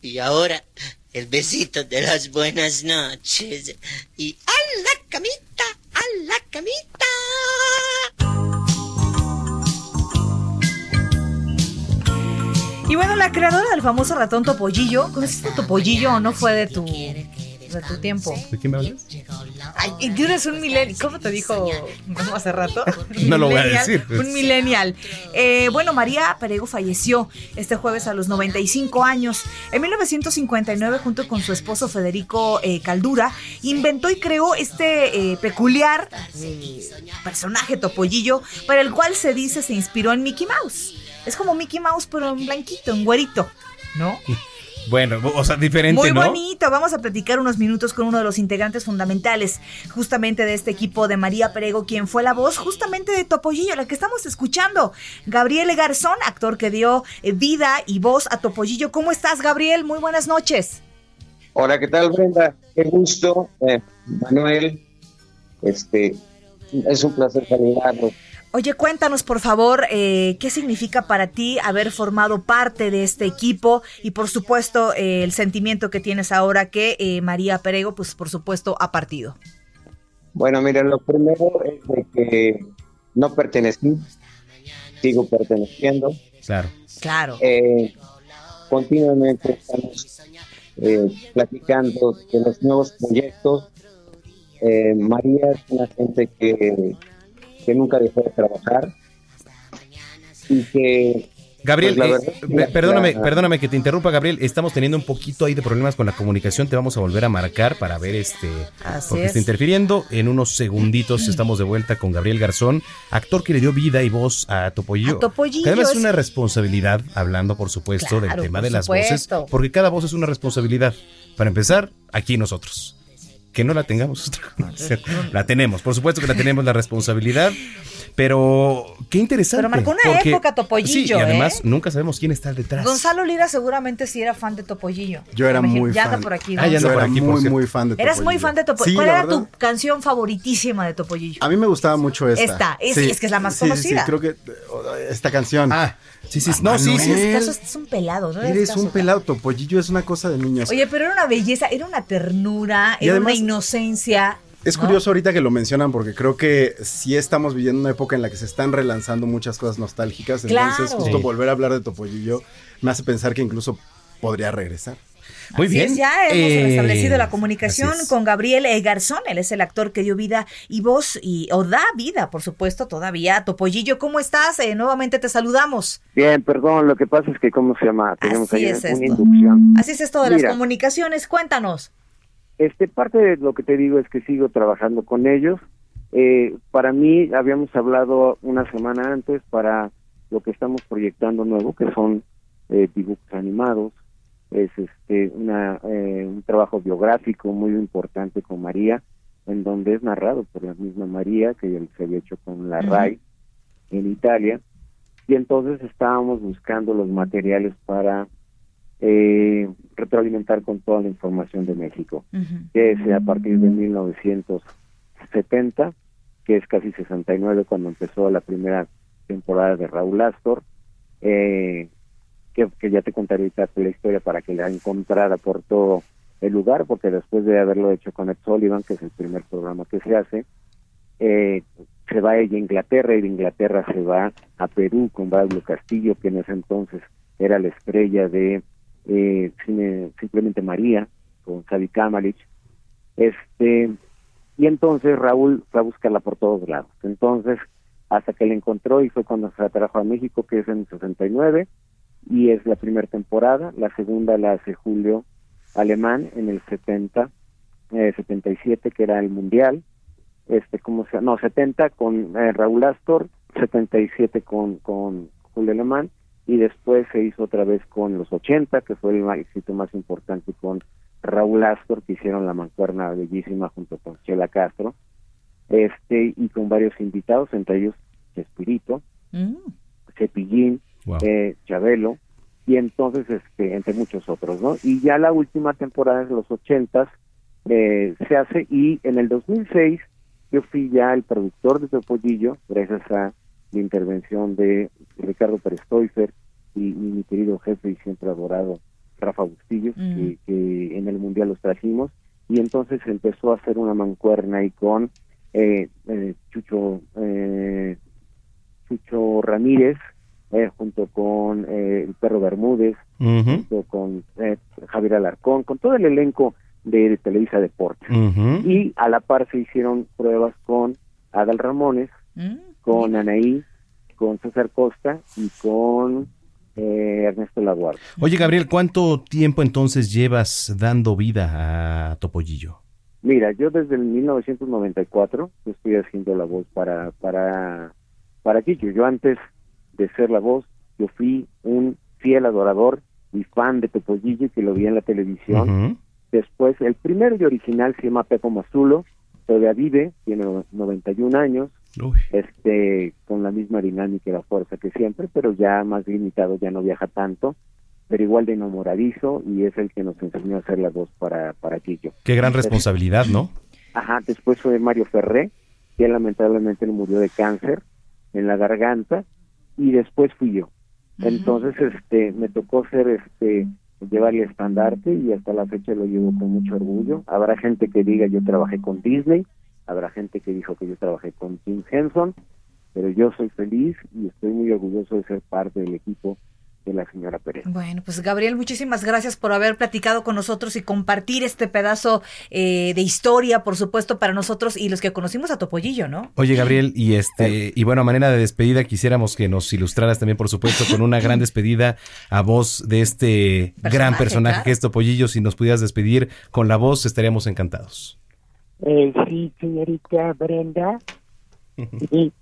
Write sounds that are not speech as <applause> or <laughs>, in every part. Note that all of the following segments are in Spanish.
Y ahora, el besito de las buenas noches. Y a la camita, a la camita. Y bueno, la creadora del famoso ratón Topollillo, ¿conociste a Topollillo o no fue de tu, de tu tiempo? ¿De quién me hablas? Ay, y tú eres un millennial. ¿Cómo te dijo hace rato? <laughs> No lo voy a decir. Un millennial. Eh, bueno, María Perego falleció este jueves a los 95 años. En 1959, junto con su esposo Federico eh, Caldura, inventó y creó este eh, peculiar eh, personaje topollillo, para el cual se dice se inspiró en Mickey Mouse. Es como Mickey Mouse, pero en blanquito, en güerito, ¿no? <laughs> Bueno, o sea, diferente, Muy ¿no? bonito. Vamos a platicar unos minutos con uno de los integrantes fundamentales justamente de este equipo de María Perego, quien fue la voz justamente de Topollillo, la que estamos escuchando. Gabriel Garzón, actor que dio eh, vida y voz a Topollillo. ¿Cómo estás, Gabriel? Muy buenas noches. Hola, ¿qué tal, Brenda? Qué gusto, eh, Manuel. Este, es un placer saludarlos. Oye, cuéntanos por favor eh, qué significa para ti haber formado parte de este equipo y por supuesto eh, el sentimiento que tienes ahora que eh, María Perego, pues por supuesto, ha partido. Bueno, mira, lo primero es de que no pertenecí, sigo perteneciendo. Claro. Claro. Eh, continuamente estamos eh, platicando de los nuevos proyectos. Eh, María es una gente que, que nunca dejó de trabajar y que Gabriel, Pues eh, es que perdóname, la- perdóname que te interrumpa, Gabriel. Estamos teniendo un poquito ahí de problemas con la comunicación. Te vamos a volver a marcar para ver este. Así porque es. está interfiriendo. En unos segunditos <clears throat> estamos de vuelta con Gabriel Garzón, actor que le dio vida y voz a Topollillo. A Topollillo, Que además es es- una responsabilidad, hablando por supuesto Claro, del tema de las supuesto. voces, porque cada voz es una responsabilidad. Para empezar, aquí nosotros. Que no la tengamos, <laughs> la tenemos, por supuesto que la tenemos la responsabilidad. Pero qué interesante. Pero marcó una porque- época, Topollillo, Sí, y además ¿eh? nunca sabemos quién está detrás. Gonzalo Lira seguramente sí era fan de Topollillo. Yo era muy ya fan. anda por aquí. Ah, ya Yo por era aquí, muy, muy fan de Eras Topollillo. muy fan de Topollillo. Sí, ¿Cuál era verdad, tu canción favoritísima de Topollillo? A mí me gustaba mucho esta. Esta, es- es que es la más conocida. Sí, creo que eh, esta canción. Ah, sí, sí. No, sí, sí. En este caso es un pelado, ¿no? Eres caso, un pelado, Topollillo es una cosa de niños. Oye, pero era una belleza, era una ternura, Y era además- una inocencia. Es ¿no? curioso ahorita que lo mencionan porque creo que sí estamos viviendo una época en la que se están relanzando muchas cosas nostálgicas. Entonces, Claro. justo Sí. volver a hablar de Topollillo me hace pensar que incluso podría regresar. Muy Así bien. es, ya hemos Eh, restablecido la comunicación con Gabriel eh, Garzón. Él es el actor que dio vida y voz, y, o da vida, por supuesto, todavía. Topollillo, ¿cómo estás? Eh, nuevamente te saludamos. Bien, perdón, lo que pasa es que, ¿cómo se llama? Tenemos Así ahí es una esto. inducción. Así es esto de las comunicaciones. Cuéntanos. Este, parte de lo que te digo es que sigo trabajando con ellos. Eh, para mí, habíamos hablado una semana antes para lo que estamos proyectando nuevo, que son eh, dibujos animados. Es este una, eh, un trabajo biográfico muy importante con María, en donde es narrado por la misma María, que se había hecho con la. RAI en Italia. Y entonces estábamos buscando los materiales para eh, retroalimentar con toda la información de México que es a partir de 1970, que es casi 69 cuando empezó la primera temporada de Raúl Astor, eh, que, que ya te contaré ahorita la historia para que la encontrara por todo el lugar, porque después de haberlo hecho con Ed Sullivan, que es el primer programa que se hace, eh, se va ella a Inglaterra y de Inglaterra se va a Perú con Pablo Castillo, que en ese entonces era la estrella de eh, simplemente María, con Xavi Kamalich. Este, y entonces Raúl fue a buscarla por todos lados. Entonces, hasta que la encontró y fue cuando se trajo a México, que es en el 69, y es la primera temporada. La segunda la hace Julio Alemán en el 70, eh, 77, que era el Mundial. Este, ¿cómo se No, 70 con eh, Raúl Astor, 77 con, con Julio Alemán, y después se hizo otra vez con los 80, que fue el éxito más importante con Raúl Astor, que hicieron la mancuerna bellísima junto con Chela Castro, este y con varios invitados, entre ellos Chespirito, Mm. Cepillín, Wow. eh, Chabelo, y entonces, este, entre muchos otros, ¿no? Y ya la última temporada de los ochentas eh, se hace, y en el 2006 yo fui ya el productor de Topollillo, gracias a la intervención de Ricardo Pérez Stoifer y, y mi querido jefe y siempre adorado Rafa Bustillos, Mm. que, que en el Mundial los trajimos, y entonces empezó a hacer una mancuerna ahí con eh, eh, Chucho eh, Chucho Ramírez, eh, junto con eh, el Perro Bermúdez, junto con eh, Javier Alarcón, con todo el elenco de, de Televisa Deportes. Y a la par se hicieron pruebas con Adal Ramones, Mm. con Anaí, con César Costa y con eh, Ernesto Laguardia. Oye, Gabriel, ¿cuánto tiempo entonces llevas dando vida a Topollillo? Mira, yo desde el 1994 yo estoy haciendo la voz para para para Guillo. Yo antes de ser la voz, yo fui un fiel adorador y fan de Topollillo que lo vi en la televisión. Después, el primero y original se llama Pepo Mazulo, todavía vive, tiene 91 años, Uy. este con la misma dinámica y la fuerza que siempre, pero ya más limitado, ya no viaja tanto, pero igual de enamoradizo y es el que nos enseñó a hacer la voz para, para Guillo. Qué gran responsabilidad, ¿no? Ajá, después fue Mario Ferré, que lamentablemente le murió de cáncer en la garganta, y después fui yo. Entonces, este, me tocó ser, este, llevar el estandarte y hasta la fecha lo llevo con mucho orgullo. Habrá gente que diga yo trabajé con Disney, habrá gente que dijo que yo trabajé con Jim Henson, pero yo soy feliz y estoy muy orgulloso de ser parte del equipo de la señora Pérez. Bueno, pues Gabriel, muchísimas gracias por haber platicado con nosotros y compartir este pedazo eh, de historia, por supuesto, para nosotros y los que conocimos a Topollillo, ¿no? Oye, Gabriel, y este, y bueno, a manera de despedida, quisiéramos que nos ilustraras también, por supuesto, con una gran <laughs> despedida a voz de este gran Personaje, personaje claro. que es Topollillo. Si nos pudieras despedir con la voz, estaríamos encantados. Eh, sí, señorita Brenda. Sí,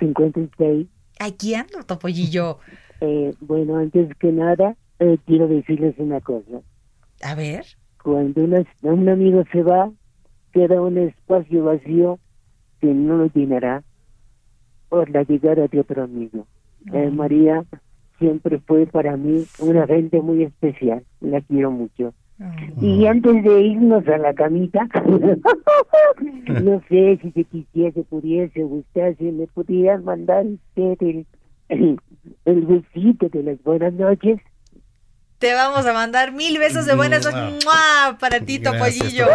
56. Aquí ando, Topollillo. Eh, bueno, antes que nada, eh, quiero decirles una cosa. A ver. Cuando una- un amigo se va, queda un espacio vacío que no lo llenará por la llegada de otro amigo. Eh, María siempre fue para mí una gente muy especial. La quiero mucho. Y antes de irnos a la camita, <laughs> no sé si se quisiese, pudiese, gustase, me pudieran mandar usted el, el, <clears throat> el besito de las buenas noches. Te vamos a mandar mil besos de buenas noches ¡Mua! para ti, Topollillo.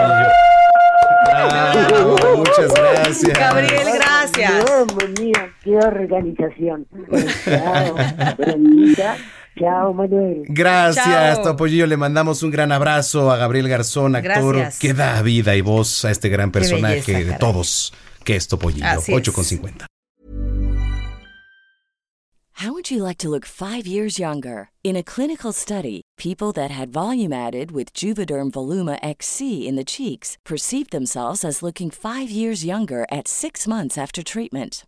Bravo, muchas gracias. Gabriel, gracias. Dios mío, qué organización. <laughs> Chao, Manuel. Gracias, Chao. Topollillo. Le mandamos un gran abrazo a Gabriel Garzón, actor Gracias. que da vida y voz a este gran personaje belleza, de todos, que es Topollillo. Así es. 8 con 50. How would you like to look five years younger? In a clinical study, people that had volume added with Juvederm Voluma XC in the cheeks perceived themselves as looking five years younger at six months after treatment.